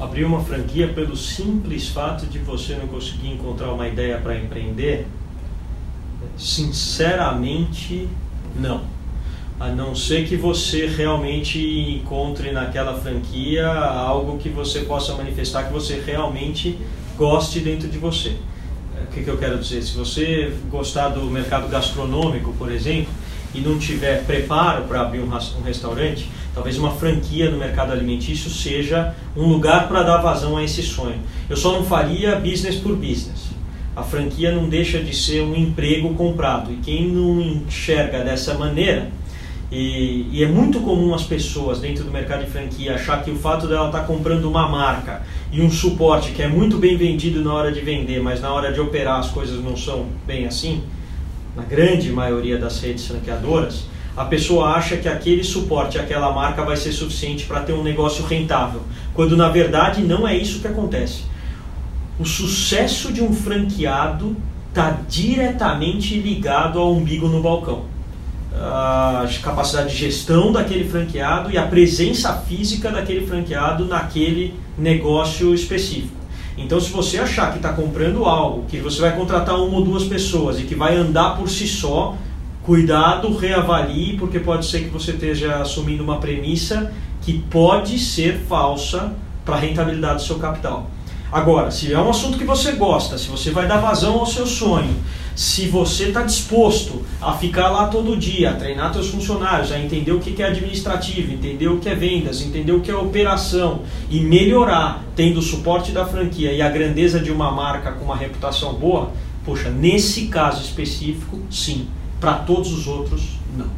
abrir uma franquia pelo simples fato de você não conseguir encontrar uma ideia para empreender? Sinceramente, não. A não ser que você realmente encontre naquela franquia algo que você possa manifestar que você realmente goste dentro de você. O que, que eu quero dizer? Se você gostar do mercado gastronômico, por exemplo, e não tiver preparo para abrir um, um restaurante, talvez uma franquia no mercado alimentício seja um lugar para dar vazão a esse sonho. Eu só não faria business por business. A franquia não deixa de ser um emprego comprado e quem não enxerga dessa maneira e, e, é muito comum as pessoas dentro do mercado de franquia achar que o fato dela estar tá comprando uma marca e um suporte que é muito bem vendido na hora de vender, mas na hora de operar as coisas não são bem assim, na grande maioria das redes franqueadoras, a pessoa acha que aquele suporte, aquela marca vai ser suficiente para ter um negócio rentável, quando na verdade não é isso que acontece. O sucesso de um franqueado está diretamente ligado ao umbigo no balcão a capacidade de gestão daquele franqueado e a presença física daquele franqueado naquele negócio específico. Então, se você achar que está comprando algo, que você vai contratar uma ou duas pessoas e que vai andar por si só, cuidado, reavalie, porque pode ser que você esteja assumindo uma premissa que pode ser falsa para a rentabilidade do seu capital. Agora, se é um assunto que você gosta, se você vai dar vazão ao seu sonho, se você está disposto a ficar lá todo dia, a treinar seus funcionários, a entender o que é administrativo, entender o que é vendas, entender o que é operação e melhorar, tendo o suporte da franquia e a grandeza de uma marca com uma reputação boa, poxa, nesse caso específico, sim. Para todos os outros, não.